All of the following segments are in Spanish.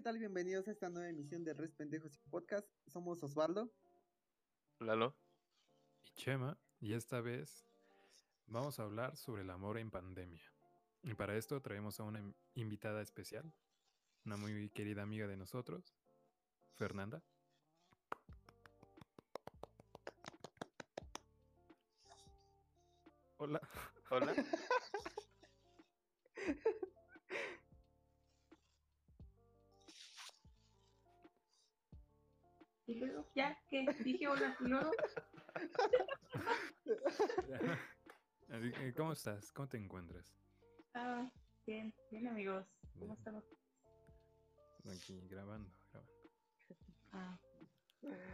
¿qué tal? Bienvenidos a esta nueva emisión de Res Pendejos y Podcast. Somos Osvaldo. Lalo. Y Chema, y esta vez vamos a hablar sobre el amor en pandemia. Y para esto traemos a una invitada especial, una muy querida amiga de nosotros, Fernanda. Hola. Hola. Y luego, ya, que dije hola, y luego. ¿Cómo estás? ¿Cómo te encuentras? Ah, bien, bien amigos. ¿Cómo estamos? Aquí grabando, grabando. Ah.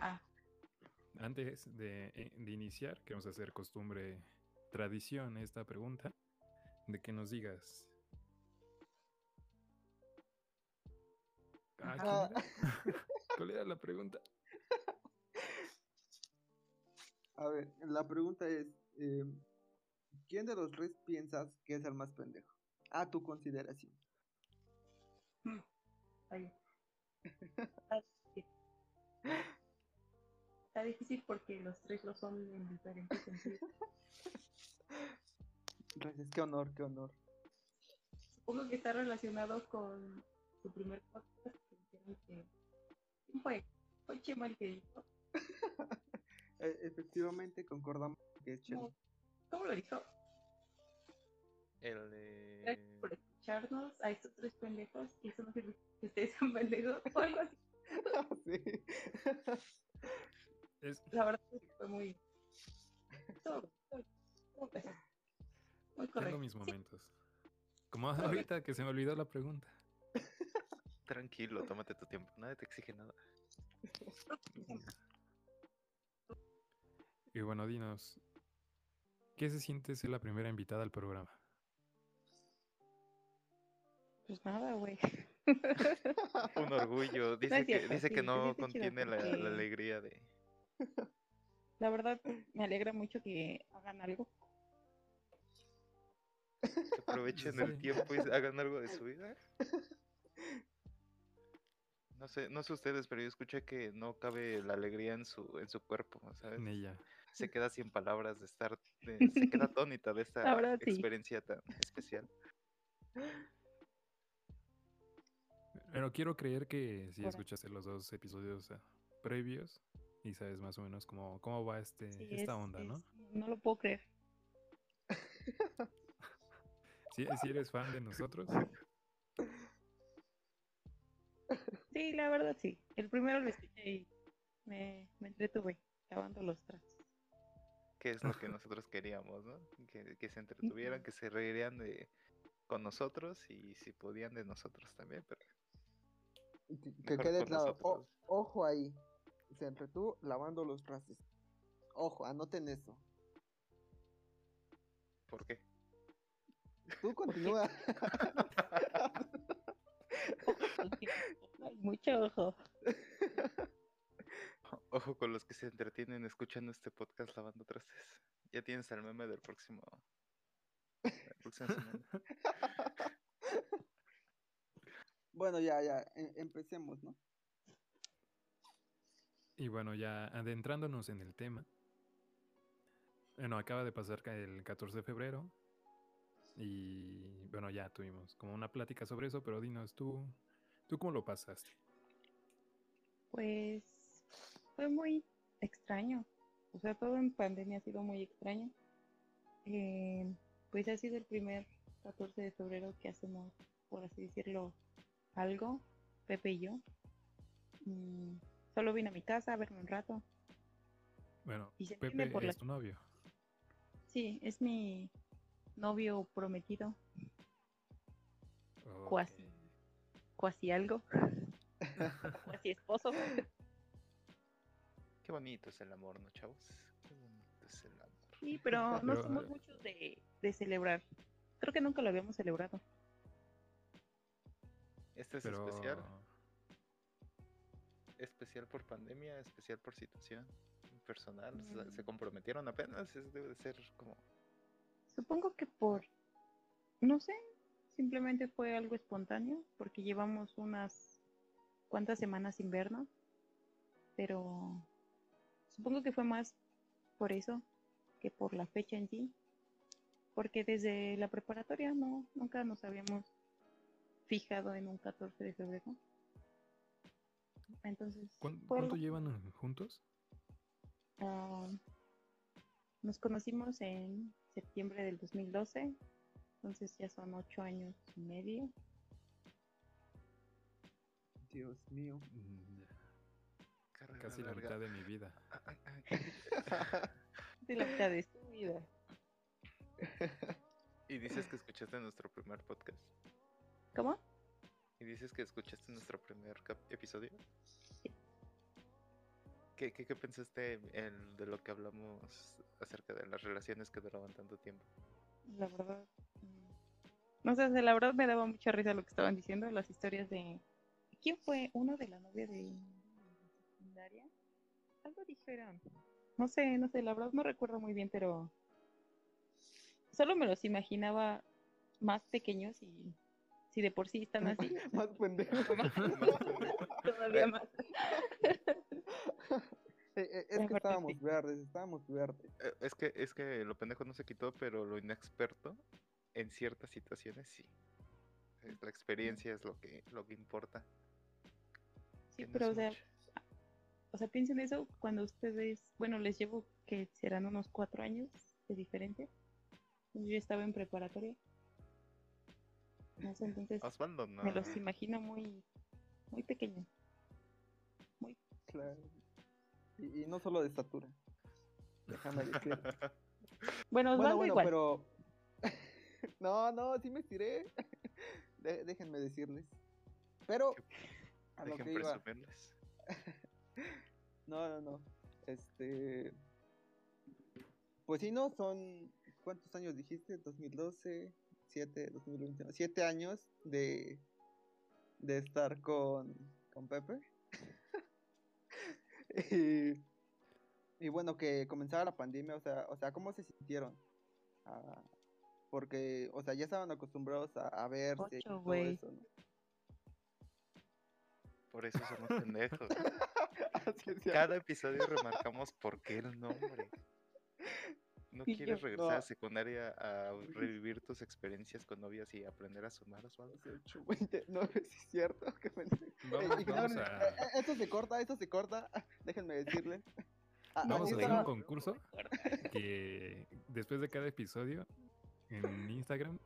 ah. Antes de, eh, de, iniciar, queremos hacer costumbre, tradición esta pregunta, de que nos digas. Ah, ¿Cuál era la pregunta? A ver, la pregunta es, eh, ¿quién de los tres piensas que es el más pendejo? A tu consideración. Hmm. Está difícil porque los tres lo son en diferentes sentidos. Gracias, qué honor, qué honor. Supongo que está relacionado con su primer podcast que ¿Quién fue? Fue Chema el que dijo. E, efectivamente, concordamos que es Chema. ¿Cómo lo dijo? El de. Gracias por escucharnos a estos tres pendejos y eso no significa que ustedes son pendejos o algo así. sí. Es... La verdad es que fue muy. Todo, todo, todo muy correcto. Tengo mis momentos. Como ahorita que se me olvidó la pregunta. Tranquilo, tómate tu tiempo. Nadie te exige nada. Y bueno, dinos, ¿qué se siente ser la primera invitada al programa? Pues nada, güey. Un orgullo. Dice no que, dice que no contiene la, la, alegría de. La verdad, me alegra mucho que hagan algo. Que aprovechen el tiempo y hagan algo de su vida. No sé, no sé ustedes, pero yo escuché que no cabe la alegría en su, en su cuerpo, ¿sabes? En ella. Se queda sin palabras de estar, de, se queda atónita de esta experiencia tan especial. Pero quiero creer que si escuchaste los dos episodios previos y sabes más o menos cómo, cómo va este, sí, esta es, onda, ¿no? Es, no lo puedo creer. ¿Sí, ¿Sí eres fan de nosotros? Sí, la verdad sí. El primero lo escuché y me, me entretuve lavando los trastos. Que es lo que nosotros queríamos, ¿no? Que, que se entretuvieran, que se reirían de con nosotros y si podían de nosotros también, pero que quede claro, o, ojo ahí, se entretuvo lavando los trastes. Ojo, anoten eso. ¿Por qué? Tú continúa. Mucho ojo. Ojo con los que se entretienen escuchando este podcast lavando trastes. Ya tienes el meme del próximo. Bueno, ya, ya, em empecemos, ¿no? Y bueno, ya adentrándonos en el tema. Bueno, acaba de pasar el 14 de febrero. Y bueno, ya tuvimos como una plática sobre eso, pero dinos tú, ¿tú cómo lo pasaste? Pues fue muy extraño. O sea, todo en pandemia ha sido muy extraño. Eh, pues ha sido el primer 14 de febrero que hacemos, por así decirlo, algo, Pepe y yo. Mm, solo vine a mi casa a verme un rato. Bueno, Pepe por es la... tu novio. Sí, es mi novio prometido. Okay. Cuasi. Cuasi algo. Cuasi esposo. Qué bonito es el amor, ¿no, chavos? Qué bonito es el amor. Sí, pero no somos muchos de, de celebrar. Creo que nunca lo habíamos celebrado. Este es Pero... especial. Especial por pandemia, especial por situación personal. Mm. Se comprometieron apenas, es, debe de ser como... Supongo que por... No sé, simplemente fue algo espontáneo, porque llevamos unas cuantas semanas sin vernos, pero supongo que fue más por eso que por la fecha en sí, porque desde la preparatoria no, nunca nos habíamos fijado en un 14 de febrero. Entonces, ¿Cuán- fue ¿Cuánto llevan juntos? Ah, nos conocimos en septiembre del 2012, entonces ya son ocho años y medio. Dios mío. Mm, Casi la larga. mitad de mi vida. De la mitad de tu vida. Y dices que escuchaste nuestro primer podcast. ¿Cómo? Y dices que escuchaste nuestro primer episodio. Sí. ¿Qué, qué, qué pensaste en- de lo que hablamos acerca de las relaciones que duraban tanto tiempo? La verdad. mm, No sé, la verdad me daba mucha risa lo que estaban diciendo, las historias de. ¿Quién fue? ¿Uno de la novia de secundaria? Algo dijeron. No sé, no sé, la verdad no recuerdo muy bien, pero. Solo me los imaginaba más pequeños y. Si de por sí están así, Más pendejo. más- Más pendejo. todavía más. Eh, eh, es que estábamos sí. verdes, estábamos verdes. Eh, Es que, es que lo pendejo no se quitó, pero lo inexperto en ciertas situaciones sí. La experiencia es lo que, lo que importa. Sí, que no pero es o sea, mucho. O sea, piensen eso cuando ustedes, bueno, les llevo que serán unos cuatro años de diferencia. Yo ya estaba en preparatoria. No sé, entonces Osvaldo no. me los imagino muy, muy pequeños. Claro. Y, y no solo de estatura. Déjame decir. Bueno, Osvaldo Bueno, bueno, igual. pero. no, no, sí me estiré. De- déjenme decirles. Pero. A lo que iba. presumirles. No, no, no. Este. Pues sí, no, son. ¿Cuántos años dijiste? 2012, 7, 2021. 7 años de. de estar con. con Pepe. y. y bueno, que comenzara la pandemia, o sea, o sea, ¿cómo se sintieron? Ah, porque, o sea, ya estaban acostumbrados a, a verse y todo eso, ¿no? Por eso somos pendejos. Cada episodio remarcamos por qué el nombre. ¿No Y quieres yo- regresar a No. secundaria a revivir tus experiencias con novias y aprender a sumar? 18, 20, no, es cierto. que me- Vamos, Eh, vamos a, eh, eh, Esto se corta, esto se corta. Déjenme decirle. Ah, vamos a hacer un concurso que después de cada episodio en Instagram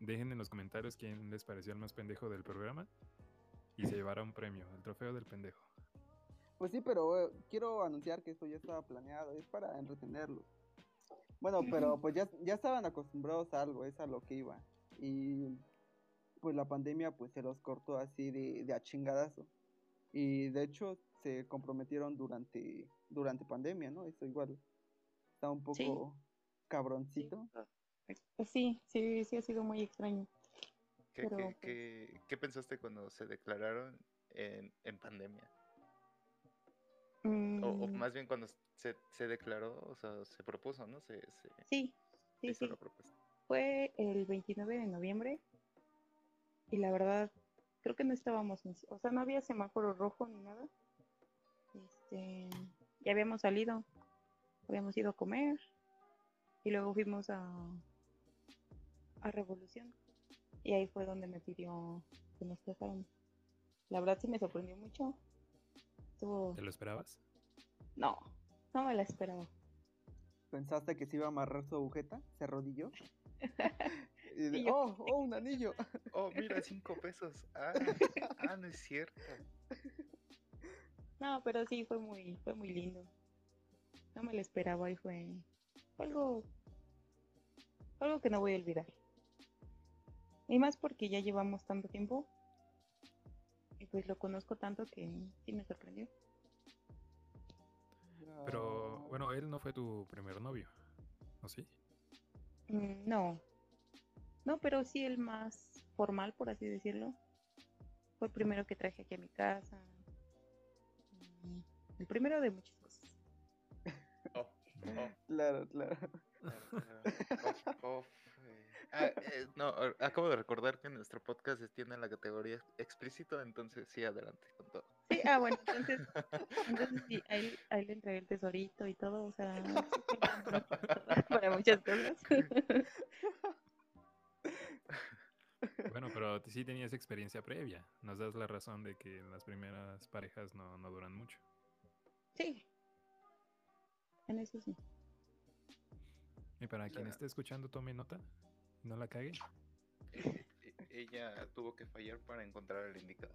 dejen en los comentarios quién les pareció el más pendejo del programa y se llevará un premio, el trofeo del pendejo. Pues sí, pero eh, quiero anunciar que esto ya estaba planeado, es para entretenerlos. Bueno, pero pues ya, ya estaban acostumbrados a algo, es a lo que iba. Y pues la pandemia pues se los cortó así de, de a chingadazo. Y de hecho se comprometieron durante, durante pandemia, ¿no? Eso igual está un poco Sí. cabroncito. Pues sí, sí, sí ha sido muy extraño. ¿Qué, Pero, qué- pues- qué- qué pensaste cuando se declararon en, en pandemia? O, o Mm, más bien cuando se, se declaró, o sea, se propuso, ¿no? Se, se sí, sí, hizo sí. la propuesta. Fue el 29 de noviembre y la verdad creo que no estábamos, o sea, no había semáforo rojo ni nada. Este, ya habíamos salido, habíamos ido a comer y luego fuimos a a Revolución y ahí fue donde me pidió que nos casáramos. La verdad sí me sorprendió mucho. Estuvo, ¿Te lo esperabas? no, no me la esperaba. ¿Pensaste que se iba a amarrar su agujeta? ¿Se arrodilló? Y de, Y yo- oh, oh, un anillo. Oh, mira, cinco pesos. Ah, ah, no es cierto. No, pero sí fue muy, fue muy lindo. No me lo esperaba y fue fue algo, algo que no voy a olvidar. Y más porque ya llevamos tanto tiempo y pues lo conozco tanto que sí me sorprendió. Pero Ah, bueno, él no fue tu primer novio, ¿o sí? Mm, no, no, pero sí el más formal, por así decirlo. Fue el primero que traje aquí a mi casa. Mm, El primero de muchas cosas. Oh, oh, Claro, claro. eh, Ah, eh, no, acabo de recordar que nuestro podcast tiene la categoría explícito, entonces sí, adelante con todo. Sí, ah, bueno, entonces, entonces sí, ahí, ahí le entregué el tesorito y todo, o sea, para- muchas cosas. Bueno, pero sí tenías experiencia previa. Nos das la razón de que las primeras parejas no, no duran mucho. Sí. En eso sí. Y para quien esté escuchando, tome nota. No la cague. Eh, ella tuvo que fallar para encontrar el indicado.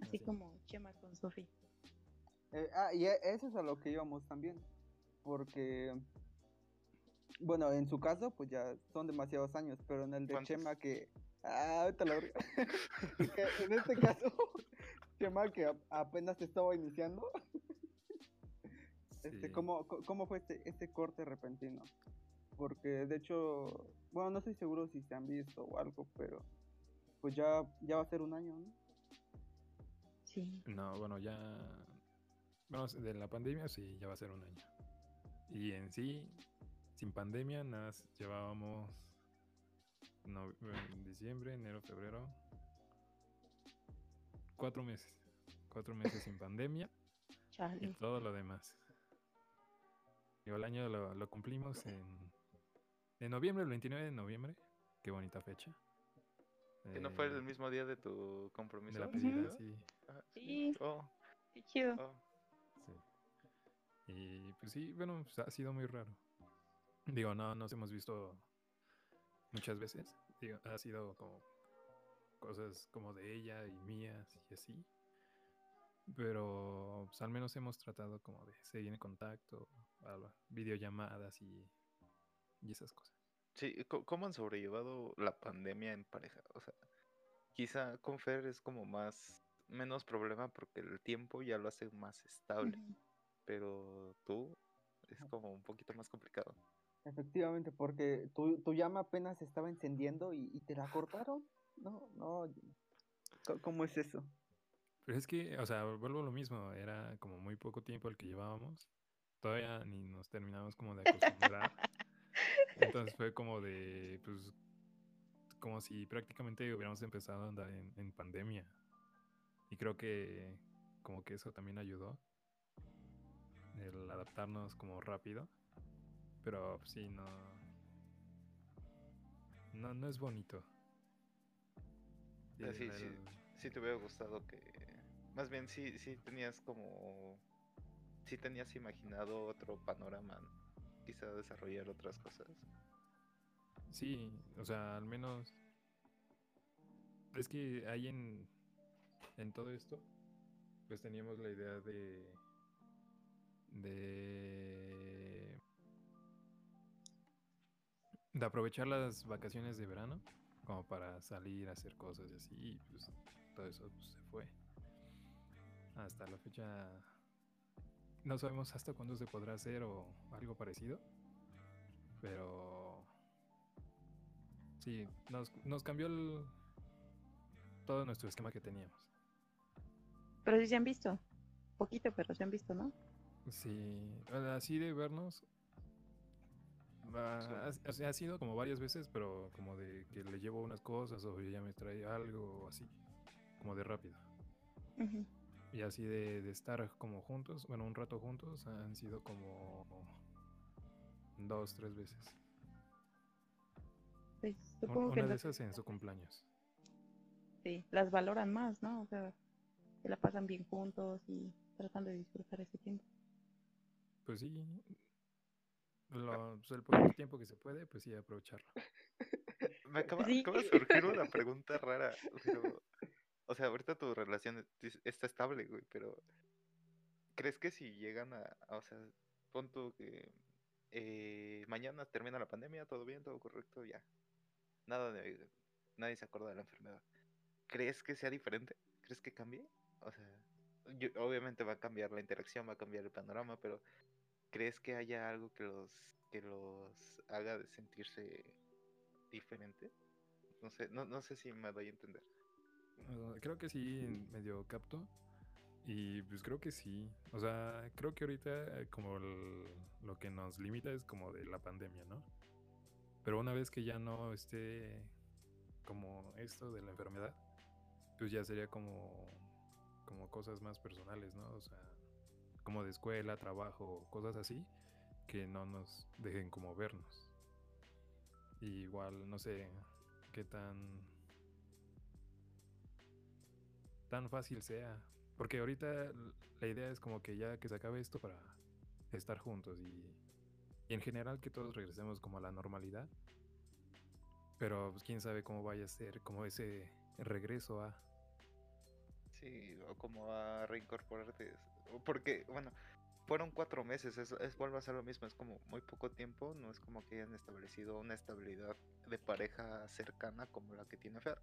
Así Así. como Chema con Sofi. Eh, ah, y e- eso es a lo que íbamos también. Porque, bueno, en su caso, pues ya son demasiados años, pero en el de ¿Cuántos? Chema que... Ah, ahorita lo en este caso, Chema que apenas estaba iniciando. Este. ¿cómo, ¿Cómo fue este, este corte repentino? Porque de hecho, bueno, no estoy seguro si se han visto o algo, pero pues ya, ya va a ser un año, ¿no? Sí. No, bueno, ya. Bueno, de la pandemia sí, ya va a ser un año. Y en sí, sin pandemia, nada, llevábamos. No, en diciembre, enero, febrero. Cuatro meses. Cuatro meses sin pandemia y todo lo demás. Y el año lo, lo cumplimos en, en noviembre, el 29 de noviembre. Qué bonita fecha. ¿Que no fue Eh, el mismo día de tu de compromiso? la Ujú. pedida, sí. Ah, Sí. Oh, Qué chido. oh. Sí. Y pues sí, bueno, pues, ha sido muy raro. Digo, no nos hemos visto muchas veces. Digo, ha sido como cosas como de ella y mías y así. Pero pues, al menos hemos tratado como de seguir en contacto, a- videollamadas y, y esas cosas. Sí, co- ¿cómo han sobrellevado la pandemia en pareja? O sea, quizá con Fer es como más, menos problema porque el tiempo ya lo hace más estable, pero tú es como un poquito más complicado. Efectivamente, porque tu, tu llama apenas estaba encendiendo y, y te la cortaron. No, no. ¿Cómo es eso? Pero es que, o sea, vuelvo a lo mismo, era como muy poco tiempo el que llevábamos. Todavía ni nos terminamos como de acostumbrar. Entonces fue como de, pues, como si prácticamente hubiéramos empezado a andar en, en pandemia. Y creo que como que eso también ayudó. El adaptarnos como rápido. Pero pues, sí, no. No, no es bonito. Sí, sí. Sí te hubiera gustado que, más bien sí, sí tenías como, sí tenías imaginado otro panorama, ¿no? Quizá desarrollar otras cosas. Sí, o sea, al menos. Es que ahí en. En todo esto. Pues teníamos la idea de. De. De aprovechar las vacaciones de verano. Como para salir a hacer cosas y así. Y pues todo eso pues, se fue. Hasta la fecha. No sabemos hasta cuándo se podrá hacer o algo parecido. Pero. Sí, nos, nos cambió el, todo nuestro esquema que teníamos. Pero sí se han visto. Poquito, pero se han visto, ¿no? Sí, así de vernos. va- Sí. ha- sido como varias veces, pero como de que le llevo unas cosas o ella me trae algo así. Como de rápido. Ujú. Y así de, de estar como juntos, bueno, un rato juntos, han sido como dos, tres veces. Un- supongo que Una de esas en su cumpleaños. sí, las valoran más, ¿no? O sea, se la pasan bien juntos y tratan de disfrutar ese tiempo. Pues sí. Lo, pues el poquito tiempo que se puede, pues sí, aprovecharlo. Me acaba, Sí. acaba de surgir una pregunta rara, pero, o sea, ahorita tu relación es- está estable, güey, pero ¿crees que si llegan a, o sea, pon que eh, mañana termina la pandemia, todo bien, todo correcto, ya, nada de, nadie se acuerda de la enfermedad, ¿crees que sea diferente? ¿Crees que cambie? O sea, yo- obviamente va a cambiar la interacción, va a cambiar el panorama, pero ¿crees que haya algo que los, que los haga de sentirse diferente? No sé, no, no sé si me doy a entender. Creo que sí, medio capto. Y pues creo que sí. O sea, creo que ahorita eh, como el- lo que nos limita es como de la pandemia, ¿no? Pero una vez que ya no esté como esto de la enfermedad, pues ya sería como, como cosas más personales, ¿no? O sea, como de escuela, trabajo, cosas así, que no nos dejen como vernos. Y igual, no sé qué tan tan fácil sea. Porque ahorita la idea es como que ya que se acabe esto para estar juntos y, en general que todos regresemos como a la normalidad. Pero pues quién sabe cómo vaya a ser como ese regreso a... Sí, o como a reincorporarte. Porque, bueno, fueron cuatro meses, es, es vuelve a ser lo mismo, es como muy poco tiempo, no es como que hayan establecido una estabilidad de pareja cercana como la que tiene Fer.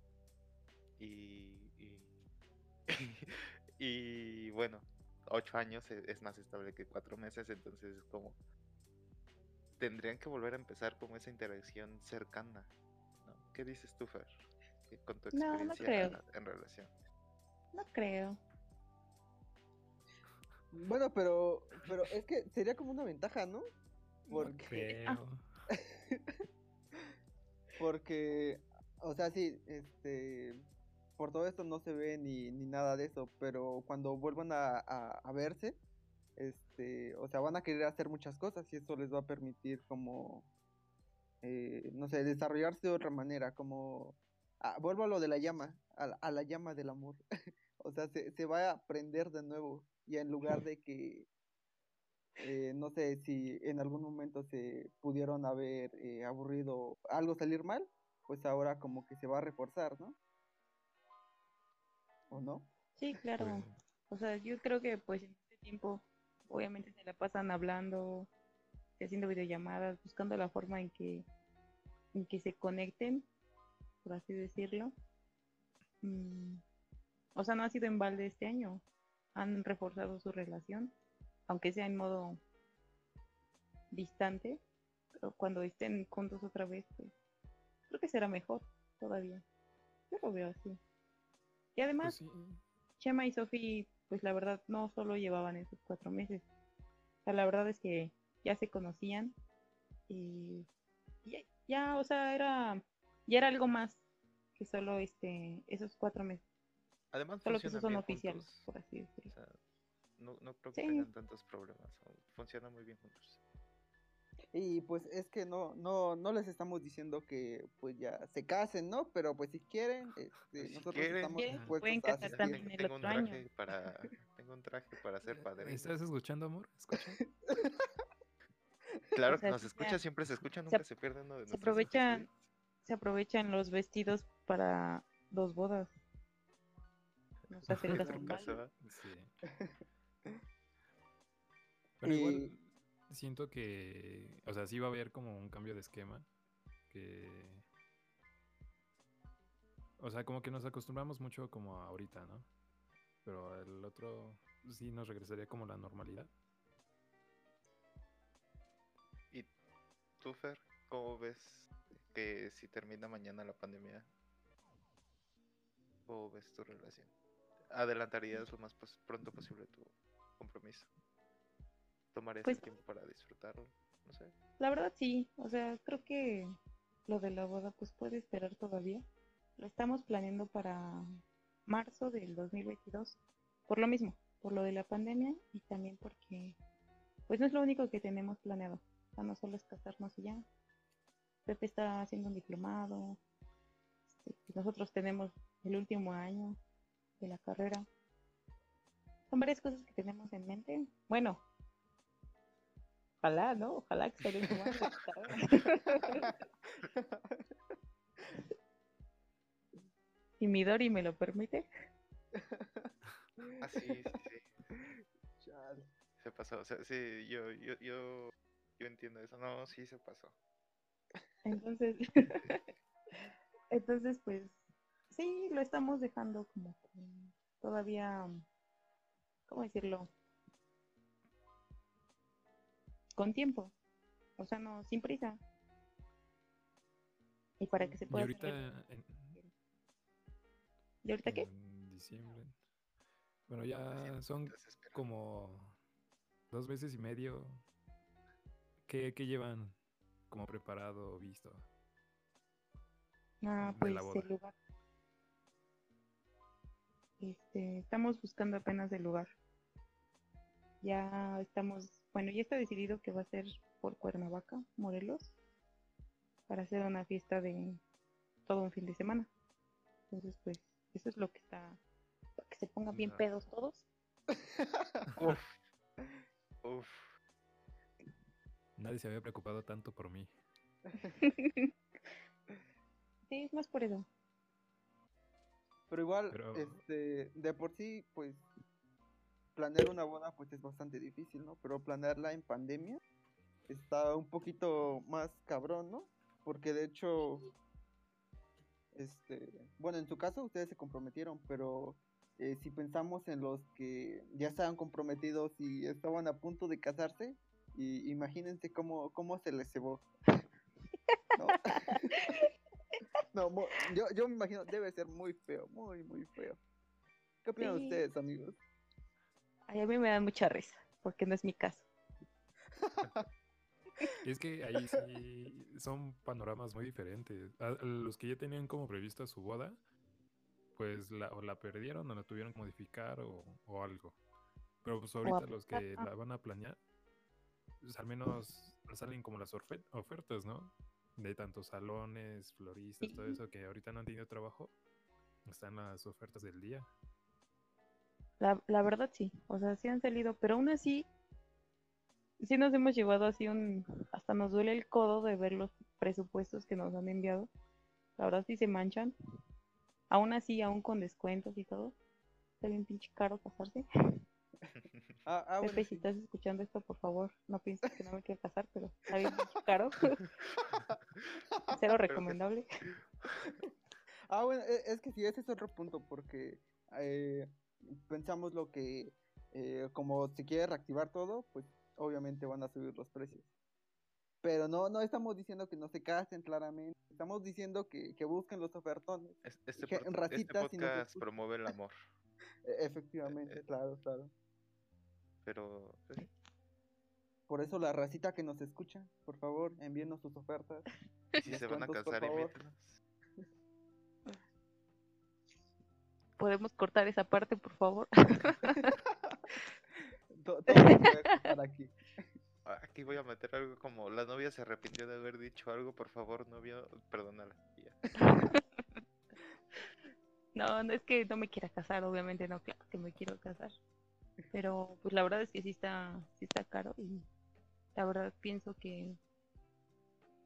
Y, y bueno, ocho años e- es más estable que cuatro meses, entonces es como tendrían que volver a empezar como esa interacción cercana. ¿no? ¿Qué dices tú, Fer? Con tu No, no experiencia creo. en relación. No creo. Bueno, pero, pero es que sería como una ventaja, ¿no? No Porque, Ah. creo. porque, o sea, sí, este, por todo esto no se ve ni, ni nada de eso, pero cuando vuelvan a, a, verse, este, o sea, van a querer hacer muchas cosas y eso les va a permitir como, eh, no sé, desarrollarse de otra manera, como, ah, vuelvo a lo de la llama, a, a la llama del amor, o sea, se, se va a prender de nuevo y en lugar de que eh, no sé si en algún momento se pudieron haber eh, aburrido algo salir mal, pues ahora como que se va a reforzar, ¿no? ¿O no? Sí, claro. Pues, O sea, yo creo que pues en este tiempo obviamente se la pasan hablando, haciendo videollamadas, buscando la forma en que, en que se conecten, por así decirlo. Mm, O sea, no ha sido en balde este año. Han reforzado su relación, aunque sea en modo distante, pero cuando estén juntos otra vez, pues creo que será mejor todavía. Yo lo veo así. Y además, pues sí. Chema y Sofi, pues la verdad no solo llevaban esos cuatro meses. O sea, la verdad es que ya se conocían y ya, ya, o sea, era, ya era algo más que solo este, esos cuatro meses. Además, Solo que esos son oficiales, juntos. por así O decirlo. sea, no, no creo que Sí. tengan tantos problemas. o Funcionan muy bien juntos. Y pues es que no, no, no les estamos diciendo que pues ya se casen, ¿no? Pero pues si quieren, este, Si nosotros quieren, estamos Quieren, dispuestos pueden a casar asistir. también Tengo, el tengo un año. traje para tengo un traje para ser padre. ¿Estás escuchando, amor? ¿Escucha? Claro O sea, nos escucha, ya. siempre se escucha, Se nunca ap- se pierde uno de Se aprovechan, se aprovechan los vestidos para dos bodas. No se hace el En gasto tu en caso, balde. ¿va? Sí. Pero Y- igual siento que, o sea, sí va a haber como un cambio de esquema. Que, o sea, como que nos acostumbramos mucho como ahorita, ¿no? Pero el otro sí nos regresaría como la normalidad. ¿Y tú, Fer, cómo ves que si termina mañana la pandemia, cómo ves tu relación? ¿Adelantarías lo más pronto posible tu compromiso? ¿Tomarías Pues- el tiempo para disfrutarlo? No sé. La verdad sí, o sea, creo que lo de la boda pues puede esperar todavía. Lo estamos planeando para marzo del 2022, por lo mismo, por lo de la pandemia y también porque pues no es lo único que tenemos planeado. O sea, no solo es casarnos y ya. Pepe está haciendo un diplomado. este, nosotros tenemos el último año de la carrera. Son varias cosas que tenemos en mente. Bueno, ojalá, ¿no? Ojalá que se den su madre la carrera. Si mi Dori me lo permite. Ah, sí, sí, sí. Chale. Se pasó. O sea, sí, yo, yo, yo, yo entiendo eso. No, sí se pasó. Entonces, entonces pues sí, lo estamos dejando como todavía, ¿cómo decirlo? Con tiempo. O sea, no, sin prisa. Y para que se Y pueda ahorita, hacer. en, ¿Y ahorita qué? en diciembre. Bueno, ya son Desesperado. como dos veces y medio. ¿Qué, qué llevan como preparado o visto? Ah, pues la boda. el lugar. Este, estamos buscando apenas el lugar. Ya estamos, bueno, ya está decidido que va a ser por Cuernavaca, Morelos, para hacer una fiesta de todo un fin de semana. Entonces, pues, eso es lo que está, para que se pongan bien No. pedos todos. Uf. Uf. Nadie se había preocupado tanto por mí. Sí, es más por eso. Pero igual, Pero- este, de por sí, pues, planear una boda, pues es bastante difícil, ¿no? Pero planearla en pandemia está un poquito más cabrón, ¿no? Porque de hecho, este, bueno, en su caso ustedes se comprometieron, pero eh, si pensamos en los que ya estaban comprometidos y estaban a punto de casarse, y imagínense cómo, cómo se les cebó. No, No, yo, yo me imagino, debe ser muy feo, muy, muy feo. ¿Qué opinan Sí. ustedes, amigos? Ay, a mí me da mucha risa, porque no es mi caso. Es que ahí sí son panoramas muy diferentes. A- los que ya tenían como prevista su boda, pues la, o la perdieron o la tuvieron que modificar o, o algo. Pero pues ahorita los que la van a planear, pues al menos salen como las ofertas, ¿no? De tantos salones, floristas, todo eso que ahorita no han tenido trabajo. Están las ofertas del día. La, la verdad sí, o sea, sí han salido, pero aún así, sí nos hemos llevado así un, hasta nos duele el codo de ver los presupuestos que nos han enviado. La verdad sí se manchan. Aún así, aún con descuentos y todo, está bien pinche caro casarse. Ah, ah, bueno, Pepe, sí. si estás escuchando esto, por favor, no pienses que no me quiero casar, pero está bien pinche caro. Cero recomendable. Ah, bueno, e- es que sí, ese es otro punto, porque eh, pensamos lo que, eh, como se quiere reactivar todo, pues obviamente van a subir los precios. Pero no, no estamos diciendo que no se casen claramente, estamos diciendo que, que busquen los ofertones. Es- Este, Je- pod- este si promueve el amor, E- efectivamente, eh. claro, claro. pero sí, Por eso la racita que nos escucha, por favor, envíenos sus ofertas. si se van a por casar, invítenos. Podemos cortar esa parte, por favor. Todo cortar aquí. Aquí voy a meter algo como la novia se arrepintió de haber dicho algo, por favor, novio, perdónala. No, no es que no me quiera casar, obviamente no, claro que me quiero casar. Pero pues la verdad es que sí está, sí está caro y la verdad pienso que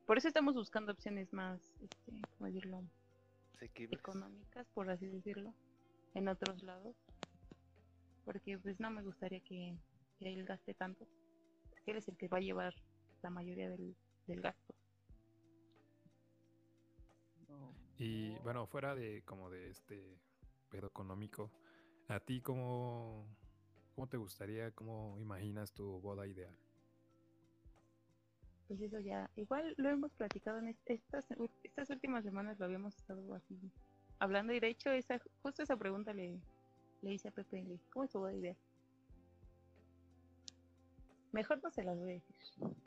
por eso estamos buscando opciones más, este, ¿cómo decirlo? Asequibles. económicas, por así decirlo, en otros lados. Porque pues no me gustaría que, que él gaste tanto. Porque él es el que va a llevar la mayoría del, del gasto. No. Y bueno, fuera de como de este pedo económico, ¿a ti cómo, cómo te gustaría, cómo imaginas tu boda ideal? Pues eso ya, igual lo hemos platicado en est- estas, estas últimas semanas, lo habíamos estado así hablando y de hecho esa, justo esa pregunta le, le hice a Pepe, le dije, ¿cómo es tu boda idea? Mejor no se las voy a decir,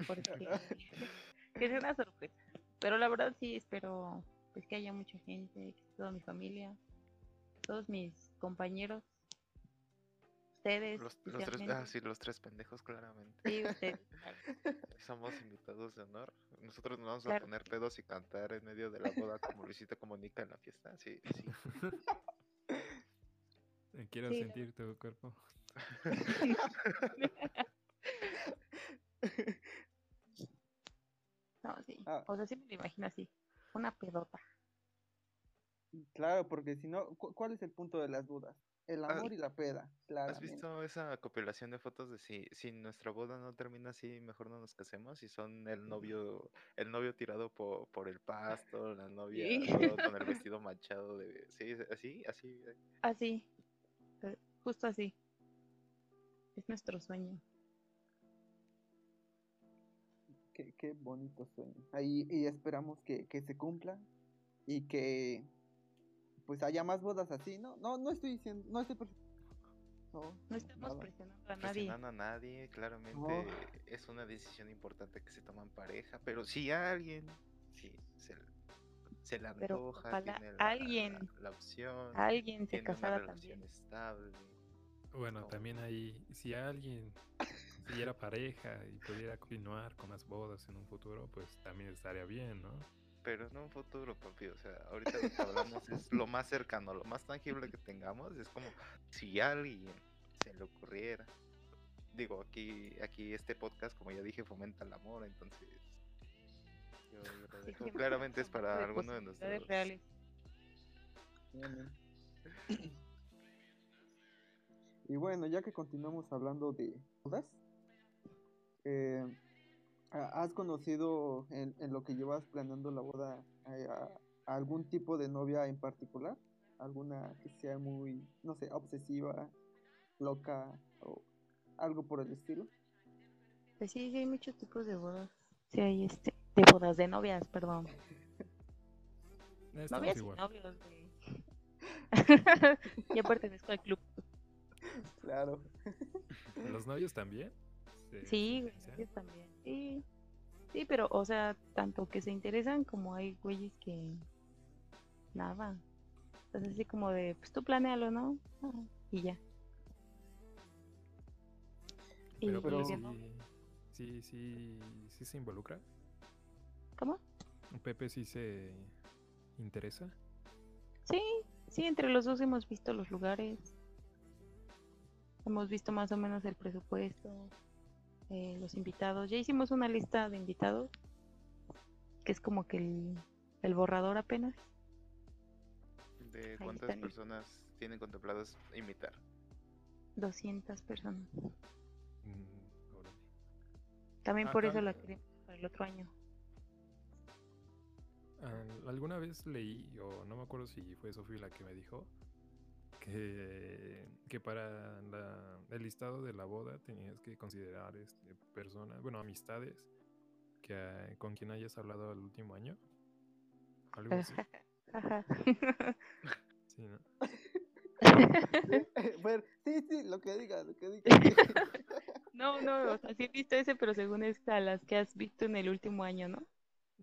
porque que es una sorpresa. Pero la verdad sí espero pues que haya mucha gente, que toda mi familia, todos mis compañeros, ustedes, Los, los tres, ah, sí, los tres pendejos, claramente. Sí, ustedes, claro. Somos invitados de honor. Nosotros nos vamos a poner pedos y cantar en medio de la boda como Luisita Comunica en la fiesta. Sí, sí. Quiero Sí, sentir tu cuerpo. No, sí. Ah. O sea, sí me lo imagino así. Una pedota. Claro, porque si no, cu- ¿cuál es el punto de las dudas? El Ah, amor y la peda, ¿Has claramente. visto esa compilación de fotos de si, si nuestra boda no termina así, mejor no nos casemos? Y son el novio, el novio tirado por, por el pasto, la novia Sí. con el vestido manchado de. Sí, así, así. eh. Así. eh, Justo así. Es nuestro sueño. Qué, qué bonito sueño. Ahí, y esperamos que, que se cumpla y que pues haya más bodas así, ¿no? No, no estoy diciendo, no estoy, per- No, No estamos nada. presionando a nadie. presionando a nadie, claramente es una decisión importante que se toma en pareja, pero si alguien sí, se, se le Pero antoja, ojalá tiene la, alguien- la- la opción, Alguien se tiene una casara relación también. estable. Bueno, No. también ahí, si alguien siguiera pareja y pudiera continuar con las bodas en un futuro, pues también estaría bien, ¿no? Pero no un futuro, papi. O sea, ahorita lo que hablamos es lo más cercano, lo más tangible que tengamos. Es como si a alguien se le ocurriera. Digo, aquí, aquí este podcast, como ya dije, fomenta el amor, entonces. yo- yo lo Sí, dejo. sí, Claramente es para de alguno de reales. Bien. Y bueno, ya que continuamos hablando de bodas, eh, ¿ha- ¿has conocido en, en lo que llevas planeando la boda eh, a, a algún tipo de novia en particular? ¿Alguna que sea muy, no sé, obsesiva, loca o algo por el estilo? Pues sí, sí hay muchos tipos de bodas. Sí hay este, de bodas de novias, perdón. Estamos Novias y igual. novios, güey. ya pertenezco al club. Claro. ¿Los novios también? ¿Se- Sí, güey, ellos también. Sí. Sí, pero, o sea, tanto que se interesan como hay güeyes que nada. Es así como de, pues tú planealo, ¿no? Ah, y ya. Y Pero, Pero- Pepe que sí, no. sí, sí, sí se involucra. ¿Cómo? Pepe sí se interesa. Sí, sí, entre los dos hemos visto los lugares. Hemos visto más o menos el presupuesto, eh, los invitados. Ya hicimos una lista de invitados, que es como que el, el borrador apenas. ¿De cuántas personas tienen contempladas invitar? 200 personas. Mm. También Ah, por eso la queremos para el otro año. Al- alguna vez leí, o no me acuerdo si fue Sofía la que me dijo, que, que para la- el listado de la boda tenías que considerar este, personas, bueno, amistades que, ah, con quien hayas hablado el último año. Algo así. Ajá. Sí, ¿no? bueno, sí, sí, lo que diga, lo que diga. no, no, o sea, sí he visto ese, pero según es a las que has visto en el último año, ¿no?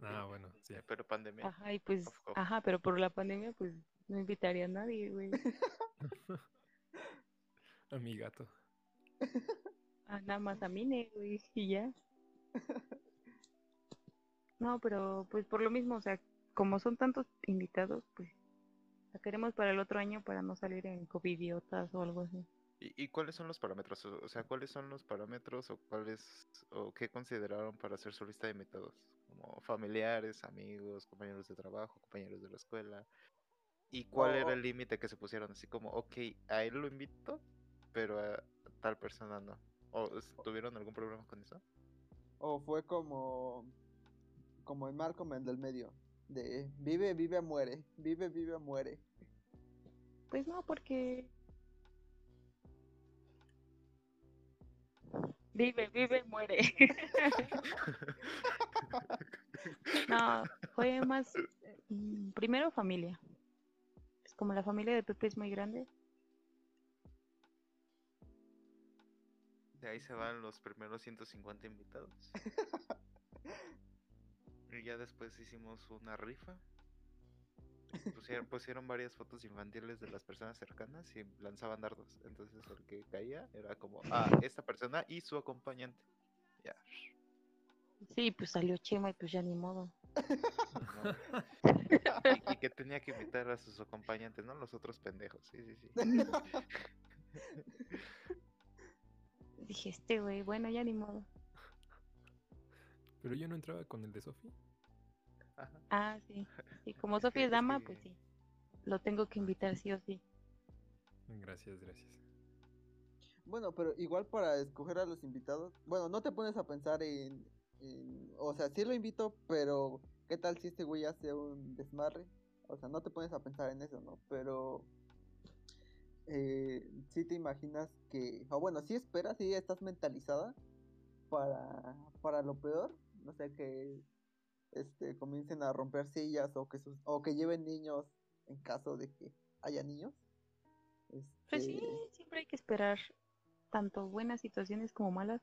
Ah, bueno, sí. Pero pandemia. Ajá, y pues, ajá, pero por la pandemia, pues no invitaría a nadie, güey. A mi gato. Ah, nada más a Mine, güey, y ya. No, pero pues por lo mismo, o sea, como son tantos invitados, pues la queremos para el otro año para no salir en covidiotas o algo así. ¿Y, y cuáles son los parámetros? O o sea, ¿cuáles son los parámetros o cuáles o qué consideraron para hacer su lista de invitados? Como familiares, amigos, compañeros de trabajo, compañeros de la escuela. ¿Y cuál era el límite que se pusieron? Así como, ok, a él lo invito, pero a tal persona no. ¿O tuvieron algún problema con eso? O fue como como el Malcolm el del medio, de vive, vive, muere, vive, vive, muere. Pues no, porque vive, vive, muere. No, fue más eh, primero familia. Como la familia de Pepe es muy grande, De ahí se van los primeros 150 invitados. Y ya después hicimos una rifa. Pusieron, pusieron varias fotos infantiles de las personas cercanas y lanzaban dardos. Entonces el que caía era como, ah, esta persona y su acompañante. Ya. sí, pues salió Chema y pues ya ni modo. Y, y que tenía que invitar a sus acompañantes, no los otros pendejos. Sí, sí, sí. Dije, este güey, bueno, ya ni modo. Pero yo no entraba con el de Sofi. Ah, sí. Sí, como Sofía es dama, pues sí. Lo tengo que invitar sí o sí. Gracias, gracias. Bueno, pero igual para escoger a los invitados, bueno, no te pones a pensar en, en- o sea, sí lo invito, pero ¿qué tal si este güey hace un desmarre? O sea, no te pones a pensar en eso, ¿no? Pero eh, sí te imaginas que, o bueno, sí esperas, sí estás mentalizada para, para lo peor, no sé, que este comiencen a romper sillas o que sus, o que lleven niños en caso de que haya niños. Este, Pues sí, siempre hay que esperar tanto buenas situaciones como malas.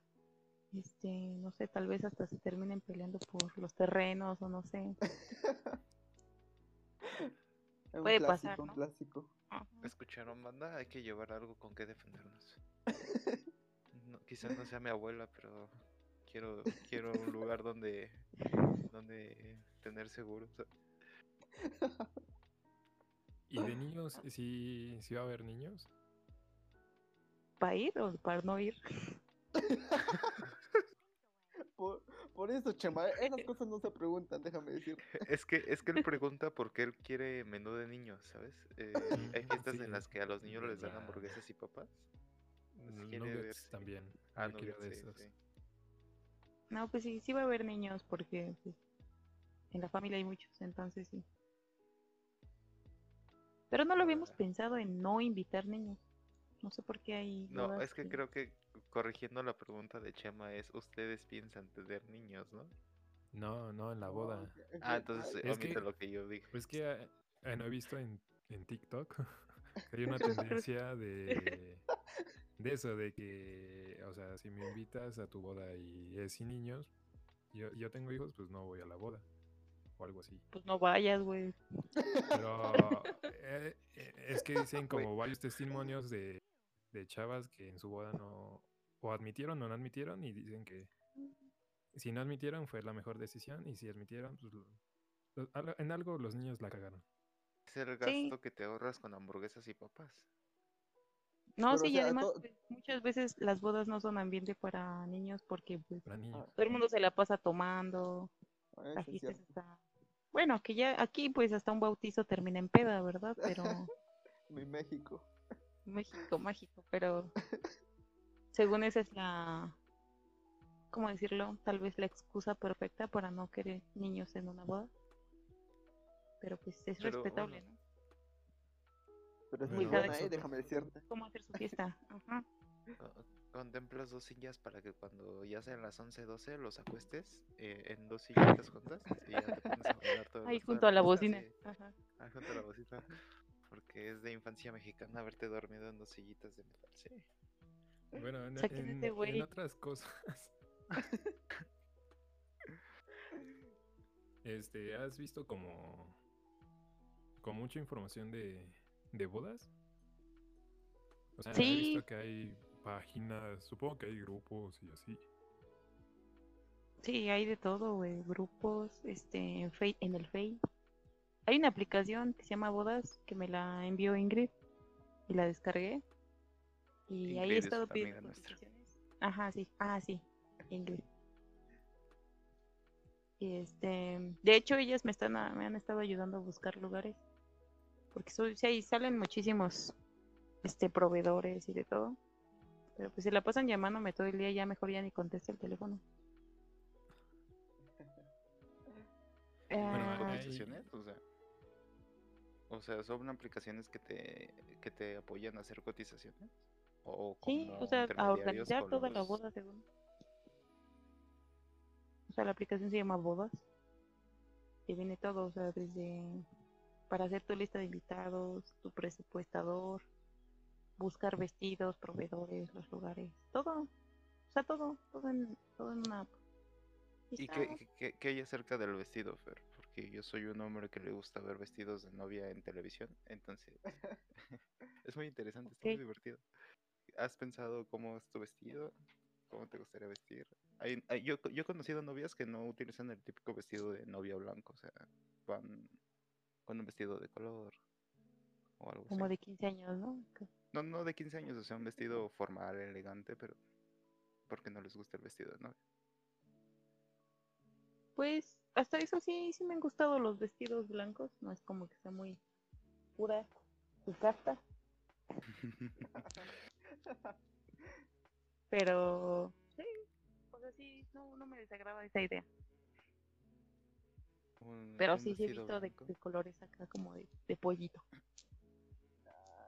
Este, no sé, tal vez hasta se terminen peleando por los terrenos o no sé. Un Puede clásico, pasar, un ¿no? clásico. ¿Escucharon, banda? Hay que llevar algo con que defendernos. No, quizás no sea mi abuela, pero quiero, quiero un lugar donde, donde tener seguro. ¿Y de niños, sí, sí va a haber niños? ¿Para ir o para no ir? Por, eso, Chema, esas cosas no se preguntan, déjame decir. Es que, es que él pregunta por qué él quiere menú de niños, ¿sabes? Eh, hay fiestas sí. en las que a los niños les dan hamburguesas y papas. Quiere ver Nuggets también. Ah, quiero nuggets, de sí, esos. sí. No, pues sí, sí va a haber niños porque pues, en la familia hay muchos, entonces sí. Pero no lo habíamos Ah. pensado en no invitar niños. No sé por qué hay. No, es que creo que corrigiendo la pregunta de Chema es, ustedes piensan tener niños, ¿no? No, no, en la boda. Ah, entonces ay, eh, Es que- lo que yo dije. Pues que eh, eh, no he visto en, en TikTok que hay una tendencia de, de eso, de que, o sea, si me invitas a tu boda y es sin niños, yo, yo tengo hijos, pues no voy a la boda. O algo así. Pues no vayas, güey. Pero eh, eh, es que dicen como varios testimonios de, de chavas que en su boda no, o admitieron o no admitieron y dicen que si no admitieron fue la mejor decisión y si admitieron, pues lo- lo- en algo los niños la cagaron. Es el Sí. gasto que te ahorras con hamburguesas y papas. No, Pero, sí, o y sea, además to- pues, muchas veces las bodas no son ambiente para niños porque pues Para niños. todo el mundo se la pasa tomando, Ah, la es cierto. está... Bueno, que ya aquí pues hasta un bautizo termina en peda, ¿verdad? Pero Mi México. México, mágico, pero según esa es la, ¿cómo decirlo? Tal vez la excusa perfecta para no querer niños en una boda. Pero pues es Pero, respetable, bueno. ¿no? Pero es muy buena, eh, déjame decirte. ¿Cómo hacer su fiesta? Ajá. Co- Contemplas dos sillas para que cuando ya sean las 11, 12 los acuestes eh, en dos sillitas juntas y ya te pones a todo Ahí junto a la bocina. sí. Ajá. Ah, junto a la bocina. Porque es de infancia mexicana haberte dormido en dos sillitas de metal, sí. Bueno, en, otras cosas. este, ¿has visto como con mucha información de, de bodas? O sea, Sí. visto que hay páginas, supongo que hay grupos y así. Sí, hay de todo, güey. Grupos, este, en, Face, en el Face. Hay una aplicación que se llama Bodas que me la envió Ingrid y la descargué. Y ahí he es estado pidiendo. Ajá, sí. Ah, sí. Ingrid. Y este, de hecho ellas me están a- me han estado ayudando a buscar lugares. Porque soy, sí, ahí salen muchísimos este proveedores y de todo. Pero pues se la pasan llamándome todo el día, ya mejor ya ni contesto el teléfono. Bueno, Ah? O sea, o sea, son aplicaciones que te, que te apoyan a hacer cotizaciones. O sí, o sea, a organizar con toda la los- boda según. O sea, la aplicación se llama Bodas. Y viene todo, o sea, desde para hacer tu lista de invitados, tu presupuestador, buscar vestidos, proveedores, los lugares, todo. O sea, todo, todo en, todo en una app. Y ¿Y qué- qué- qué hay acerca del vestido, Fer? Porque yo soy un hombre que le gusta ver vestidos de novia en televisión, entonces es muy interesante, está muy Ok. divertido. ¿Has pensado cómo es tu vestido? ¿Cómo te gustaría vestir? Hay, hay- yo, yo he conocido novias que no utilizan el típico vestido de novia blanco, o sea, van con un vestido de color o algo como así. de 15 años, ¿no? Que- No, no de 15 años, o sea, un vestido formal, elegante, pero porque no les gusta el vestido de novia. Pues hasta eso sí, sí me han gustado los vestidos blancos, no es como que sea muy pura su carta, pero sí, o sea, sí, no, no me desagrada esa idea. Un- Pero un sí, sí he visto de, de colores acá como de, de pollito.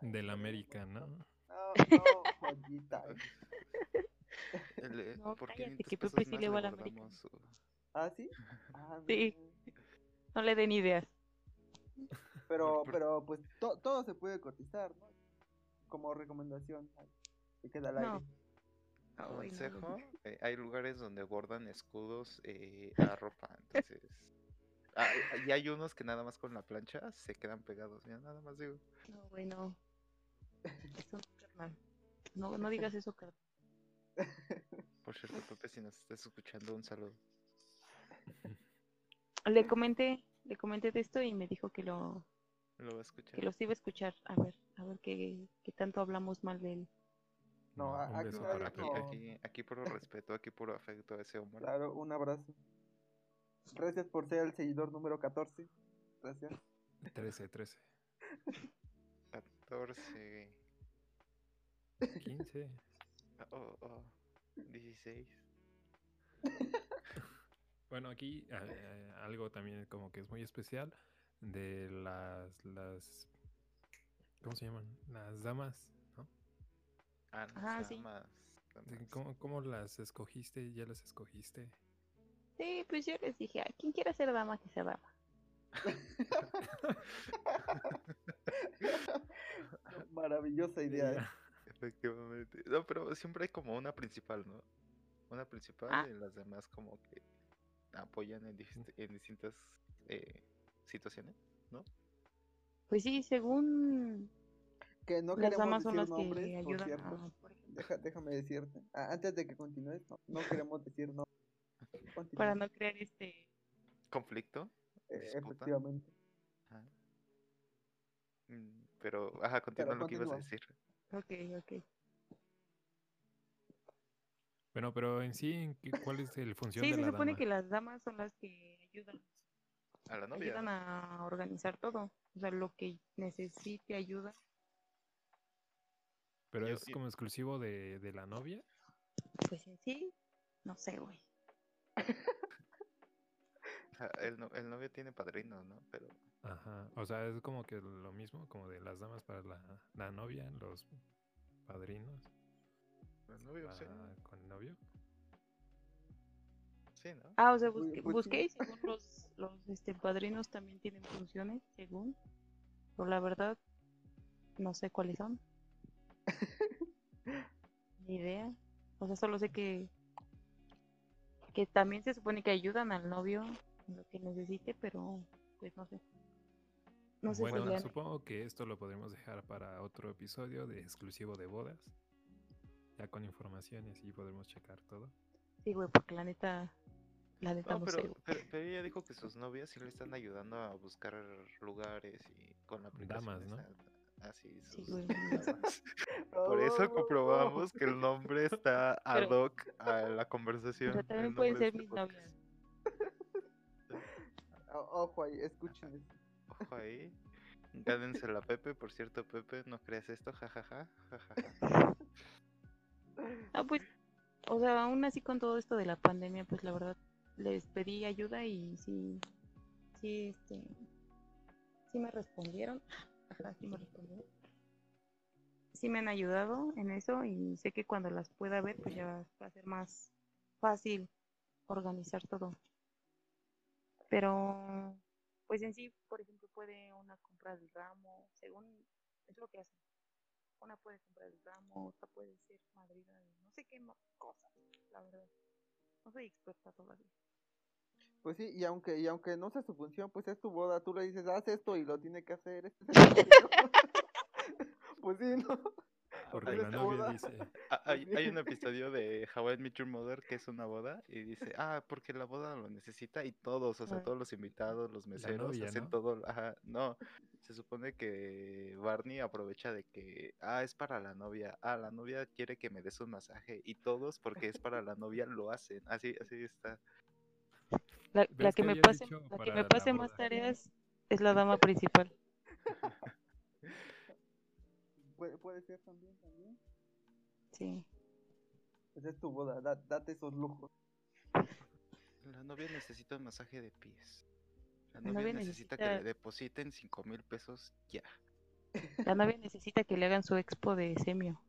Del América, ¿no? No, no, joyita. El, eh, No, por cállate, 500 que Pepe sí le va a la América. su- ¿Ah, sí? Ah, Sí. no. No le den ideas. Pero, pero, pues, to- todo se puede cotizar, ¿no? como recomendación. Que queda al No. aire. Ay, no, Consejo, eh, hay lugares donde bordan escudos eh, a ropa, entonces... ah, y hay unos que nada más con la plancha se quedan pegados, ya nada más digo. No, güey, no. Eso no, carnal. No, no digas eso, carnal. Por cierto, Pepe, si nos estás escuchando, un saludo. Le comenté, le comenté de esto y me dijo que lo, Lo va a escuchar. que los iba a escuchar. A ver, a ver qué, qué tanto hablamos mal de él. No, aquí beso nadie- para Aquí, aquí, aquí puro respeto, aquí puro afecto a ese hombre. Claro, un abrazo. Gracias por ser el seguidor número 14. Gracias. 13, 13, 14, 15. oh, oh, 16. Bueno, aquí eh, algo también como que es muy especial de las, las, ¿cómo se llaman? Las damas, ¿no? Ah, Ajá, sí. damas, damas. ¿Cómo, cómo las escogiste? ¿Ya las escogiste? Sí, pues yo les dije, a quien quiera ser dama, que sea dama. Maravillosa idea. ¿eh? Efectivamente. No, pero siempre hay como una principal, ¿no? Una principal Ah. y las demás como que apoyan en, en distintas eh, situaciones, ¿no? Pues sí, según Que no las queremos decir las que nombres, por cierto. a, por ejemplo, Deja- déjame decirte. Ah, antes de que continúes, no, no queremos decir no. Continúa. para no crear este Conflicto. Eh, efectivamente. Ajá. Mm, Pero, ajá, continúa lo que ibas a continúa. decir. Ok, ok. Bueno, pero en sí, ¿en qué- ¿cuál es el función Sí, de se la supone dama? que las damas son las que ayudan, A la novia. ayudan a organizar todo. O sea, lo que necesite ayuda. Pero Yo- es yo- como exclusivo de, de la novia. Pues en sí, no sé, güey. Ajá, El, no- el novio tiene padrinos, ¿no? Pero Ajá. O sea, es como que lo mismo, como de las damas para la, la novia, los padrinos el novio, sí. para con el novio. Sí, ¿no? Ah, o sea, busqué, pues sí. busqué y según los, los este, padrinos también tienen funciones, según. Pero la verdad, no sé cuáles son. Ni idea. O sea, solo sé que que también se supone que ayudan al novio en lo que necesite, pero pues no sé. No sé bueno, si supongo que esto lo podremos dejar para otro episodio de exclusivo de bodas. Ya con informaciones y podremos checar todo. Sí, güey, porque la neta, la neta No, no, sé, pero, güey. pero, pero ella dijo que sus novias sí le están ayudando a buscar lugares y con la aplicación Damas, ¿no? Así, Sí, sus güey. damas. Por eso comprobamos que el nombre está ad Pero- hoc a la conversación. Pero también pueden ser mis novias. Ojo ahí, escuchen. Ojo ahí. Gánense la Pepe, por cierto, Pepe, no creas esto, jajaja, jajaja. Ah, pues, o sea, aún así con todo esto de la pandemia, pues la verdad, les pedí ayuda y sí, sí, este, sí me respondieron. Ajá, sí me respondieron. Sí me han ayudado en eso y sé que cuando las pueda ver, pues ya va a ser más fácil organizar todo. Pero, pues en sí, por ejemplo, puede una comprar el ramo, según es lo que hacen. Una puede comprar el ramo, otra puede ser madrina de no sé qué más cosas, la verdad. No soy experta todavía. Pues sí, y aunque, y aunque no sea su función, pues es tu boda, tú le dices, haz esto y lo tiene que hacer. este es pues sí, ¿no? Porque la novia boda. dice, Ah, Hay, hay un episodio de How I Met Your Mother que es una boda y dice, ah, porque la boda lo necesita y todos, o sea, todos los invitados, los meseros, novia, hacen ¿no? todo, ajá, no, se supone que Barney aprovecha de que, ah, es para la novia, ah, la novia quiere que me des un masaje y todos, porque es para la novia, lo hacen, así, así está. La, la que que me pase, la que me la pase más tareas es la dama principal. Puede, puede ser también, también. Sí. Pues es tu boda, da- date esos lujos. La novia necesita un masaje de pies. La La novia, necesita, que le depositen cinco mil pesos ya. La novia necesita que le hagan su expo de semio.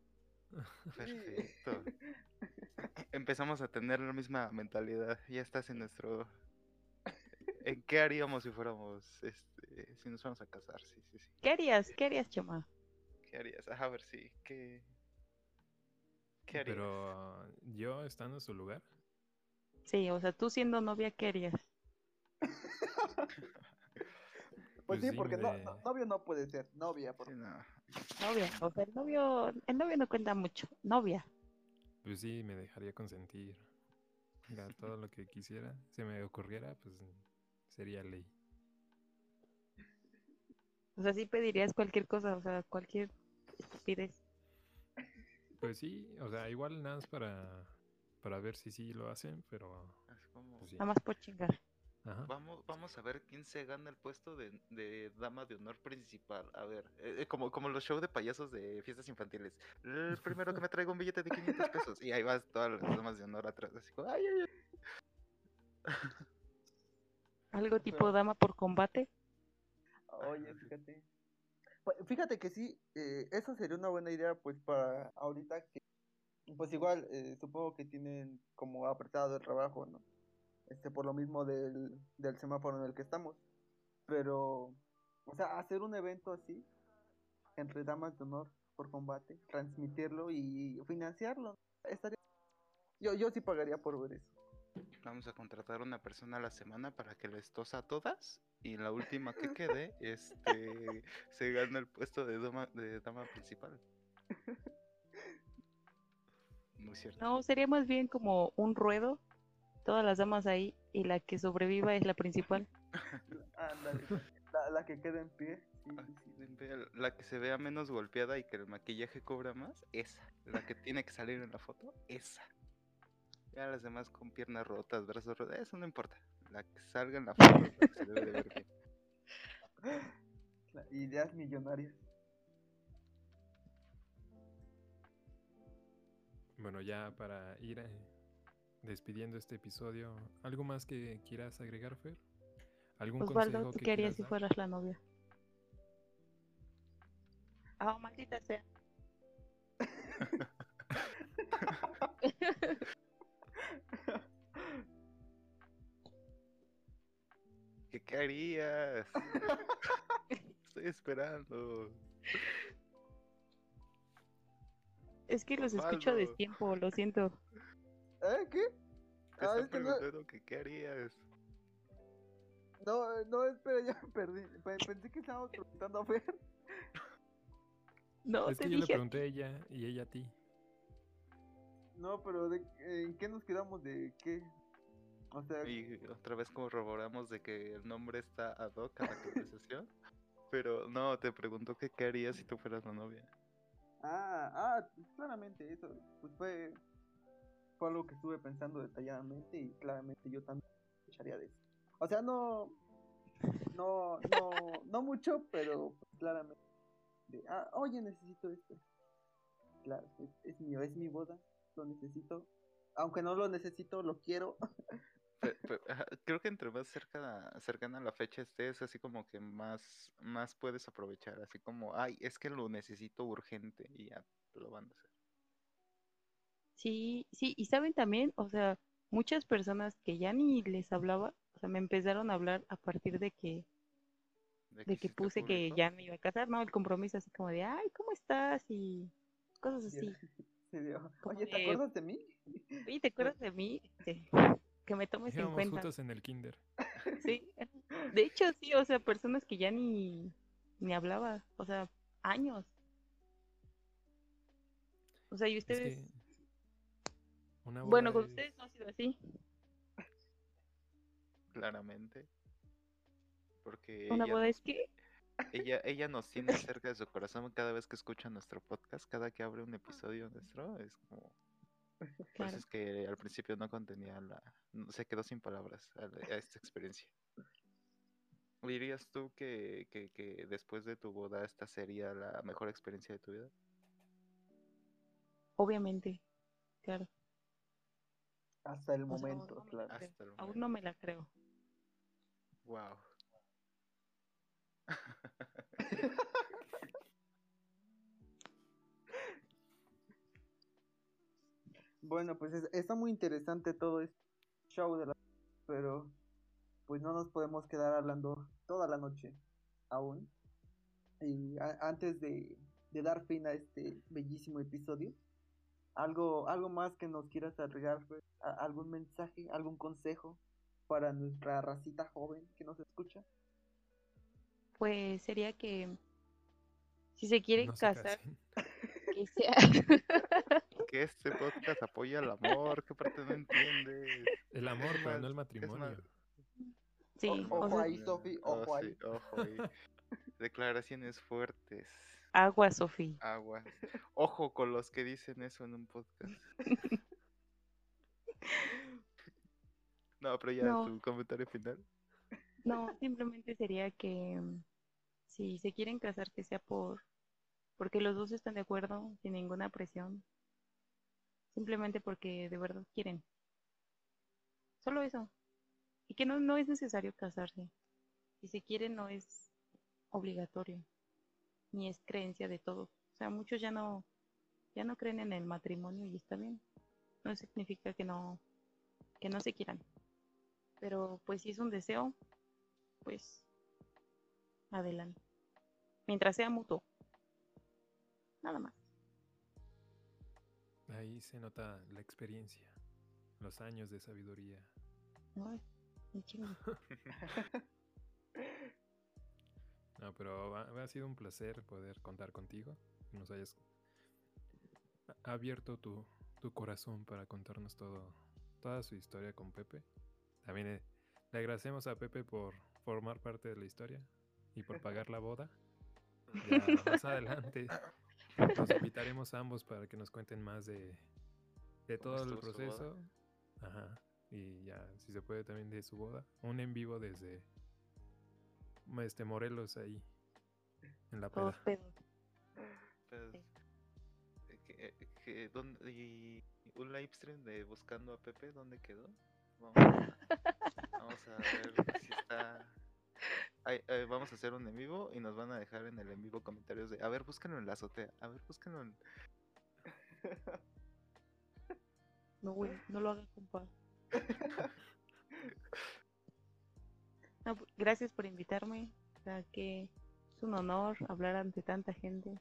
Perfecto. Empezamos a tener la misma mentalidad. Ya estás en nuestro. ¿En qué haríamos si fuéramos, este, si nos fuéramos a casar? Sí, sí, sí. ¿Qué harías? ¿Qué harías, chama? ¿Qué harías? A ver si. ¿Qué, qué harías? Pero yo estando en su lugar, Sí, o sea, tú siendo novia, ¿qué harías? Pues, Pues sí, sí, porque no, no- novio no puede ser, novia. Por... Sí, no. Novia, o sea, el novio, el novio no cuenta mucho, novia. pues sí, me dejaría consentir. Mira, todo lo que quisiera, se me ocurriera, pues sería ley. O sea, sí pedirías cualquier cosa, o sea, cualquier estupidez. Pues sí, o sea, igual nada más para, para ver si sí lo hacen, pero Es como. pues sí. Nada más por chingar. Ajá. Vamos, vamos a ver quién se gana el puesto de, de dama de honor principal. A ver, eh, eh, como, como los shows de payasos de fiestas infantiles. El primero que me traiga un billete de 500 pesos. Y ahí vas todas las damas de honor atrás. Así como, ay, ay, ay. Algo tipo dama por combate. Oye, fíjate. Pues, Fíjate que sí, eh, eso sería una buena idea, pues para ahorita que, pues igual, eh, supongo que tienen como apretado el trabajo, ¿no? Este, por lo mismo del, del semáforo en el que estamos. Pero, o sea, hacer un evento así, entre damas de honor por combate, transmitirlo y financiarlo, estaría... Yo, yo sí pagaría por ver eso. Vamos a contratar a una persona a la semana para que les tosa a todas. Y la última que quede, este, se gana el puesto de dama, de dama principal. Muy cierto. No, sería más bien como un ruedo, todas las damas ahí, y la que sobreviva es la principal. Ándale, la, la que quede en pie. sí, Ah, sí, sí. Vea, La que se vea menos golpeada y que el maquillaje cobra más, esa. La que tiene que salir en la foto, esa. Ya las demás con piernas rotas, brazos rotos, eso no importa. La que salga en la foto es la que se debe de ver bien. Ideas millonarias. Bueno, ya para ir eh, despidiendo este episodio, ¿algo más que quieras agregar, Fer? ¿Algún Osvaldo, consejo ¿tú que qué harías si dar? fueras la novia? Ah, maldita sea. ¿Qué, harías? Estoy esperando. Es que los escucho a destiempo, lo siento. ¿Eh? ¿Qué? Te Ah, están es que no- preguntando que qué harías. No, no, espera, ya me perdí. Pe- Pensé que estábamos preguntando a Fer. No, Es te que yo le pregunté a ella y ella a ti. No, pero de, ¿en qué nos quedamos de qué? O sea, Y otra vez corroboramos de que el nombre está ad hoc a la conversación. Pero no, te pregunto que qué harías si tú fueras la novia. ah, ah, claramente eso, pues fue, fue algo que estuve pensando detalladamente y claramente yo también echaría de eso. O sea, no, no, no, no mucho, pero pues, claramente. De, ah, oye, necesito esto. Claro, es, es mío, es mi boda, lo necesito. Aunque no lo necesito, lo quiero. Creo que entre más cerca, cercana a la fecha estés, así como que más, más puedes aprovechar. Así como, ay, es que lo necesito urgente y ya lo van a hacer. Sí, sí, y saben también, o sea, muchas personas que ya ni les hablaba, o sea, me empezaron a hablar a partir de que, de que puse que ya me iba a casar, ¿no? El compromiso así como de, ay, ¿cómo estás? Y cosas así. Sí, Oye, ¿te acuerdas de mí? Oye, ¿te acuerdas de mí? Este, que me tomes en Íbamos cuenta. juntos en el kinder. Sí, de hecho sí, o sea, personas que ya ni, ni hablaba, o sea, años. O sea, y Es ustedes, que una bueno, con es- ustedes no ha sido así. Claramente. Porque Una ella boda nos, es que, ella, ella nos tiene cerca de su corazón cada vez que escucha nuestro podcast, cada que abre un episodio nuestro, es como... Por eso claro, es que al principio no contenía la... no- Se quedó sin palabras a, esta experiencia. ¿Dirías tú que, que, que después de tu boda esta sería la mejor experiencia de tu vida? obviamente, claro. Hasta el O sea, momento, claro. creo, Hasta el Aún no me la creo. Wow. Bueno, pues es- está muy interesante todo este show de la... Pero pues no nos podemos quedar hablando toda la noche aún. Y antes de, de dar fin a este bellísimo episodio. Algo, algo más que nos quieras agregar? ¿A- algún mensaje, algún consejo para nuestra racita joven que nos escucha. Pues sería que si se quieren No se casar, casen. que sea Que este podcast apoya el amor, ¿qué parte no entiendes? El amor, pero no el matrimonio. sí, O- o ojo ahí, Sofi, Oh, ojo sí, ahí. ojo ahí. Declaraciones fuertes. agua, Sofía. Agua. Ojo con los que dicen eso en un podcast. No, pero ya No. tu comentario final. No, simplemente sería que mm, si se quieren casar, que sea por porque los dos están de acuerdo, sin ninguna presión. Simplemente porque de verdad quieren. Solo eso. Y que no, no es necesario casarse. Si se quiere, no es obligatorio. Ni es creencia de todos. O sea, muchos ya no, ya no creen en el matrimonio y está bien. No significa que no, que no se quieran. Pero pues si es un deseo, pues adelante. Mientras sea mutuo. Nada más. Ahí se nota la experiencia, los años de sabiduría. Ay. No, pero ha, ha sido un placer poder contar contigo, nos hayas abierto tu, tu corazón para contarnos todo, toda su historia con Pepe. También eh, le agradecemos a Pepe por formar parte de la historia y por pagar la boda. Ya más adelante los invitaremos a ambos para que nos cuenten más de, de ¿Cómo todo el proceso. Ajá. Y ya, si se puede también de su boda. Un en vivo desde este Morelos ahí. En la peda. Pues, eh, eh, que- ¿dónde- y un live stream de Buscando a Pepe, ¿dónde quedó? Vamos a, vamos a ver si está. Ay, eh, vamos a hacer un en vivo y nos van a dejar en el en vivo comentarios de, a ver, búscalo en la azotea, a ver, búscalo en... No, güey, no lo hagas, compa. No, pu- gracias por invitarme. O sea, que es un honor hablar ante tanta gente.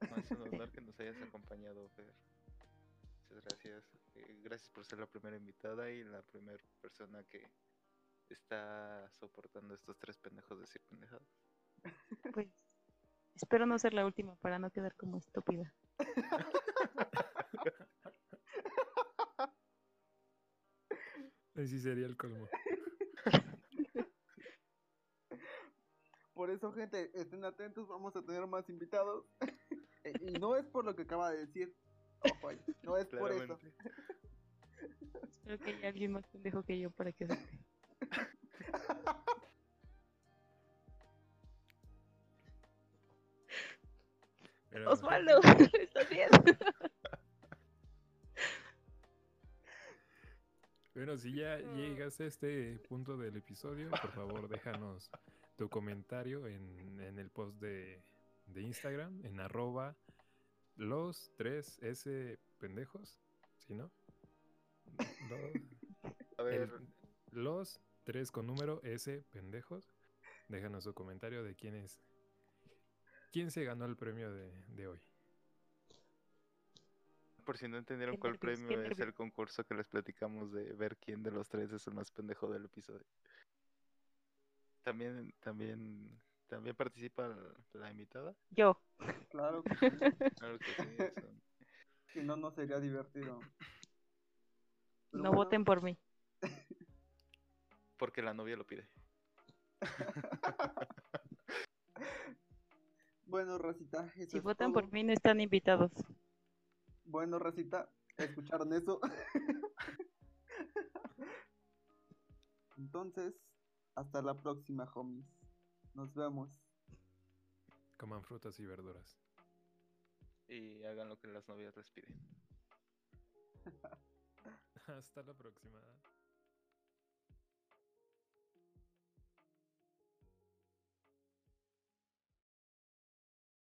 No, es un honor que nos hayas acompañado, Fer. Muchas gracias. Eh, gracias por ser la primera invitada y la primera persona que está soportando estos tres pendejos decir pendejadas. Pues espero no ser la última para no quedar como estúpida. Ahí sí sería el colmo. Por eso, gente, estén atentos, vamos a tener más invitados. Eh, y no es por lo que acaba de decir. Ojo no es por eso. Espero que haya alguien más pendejo que yo para que Pero- Osvaldo, ¿estás bien? Bueno, si ya llegas a este punto del episodio, por favor déjanos tu comentario en, en el post de, de Instagram, en arroba los tres S pendejos, ¿sí no? Lo- A el- ver, los tres con número S pendejos. Déjanos su comentario de quién es. ¿Quién se ganó el premio de, de hoy? por si no entendieron Qué cuál nervios, premio es nervios. el concurso que les platicamos de ver quién de los tres es el más pendejo del episodio. También, también, también participa la- la invitada. Yo. Claro que sí, Claro que sí, eso. si no, no sería divertido. Pero No bueno, voten por mí. porque la novia lo pide. Bueno, Racita, eso Si es votan todo. por mí no están invitados. Bueno, Racita, ¿escucharon eso? Entonces, hasta la próxima, homies. Nos vemos. Coman frutas y verduras. Y hagan lo que las novias les piden. Hasta la próxima.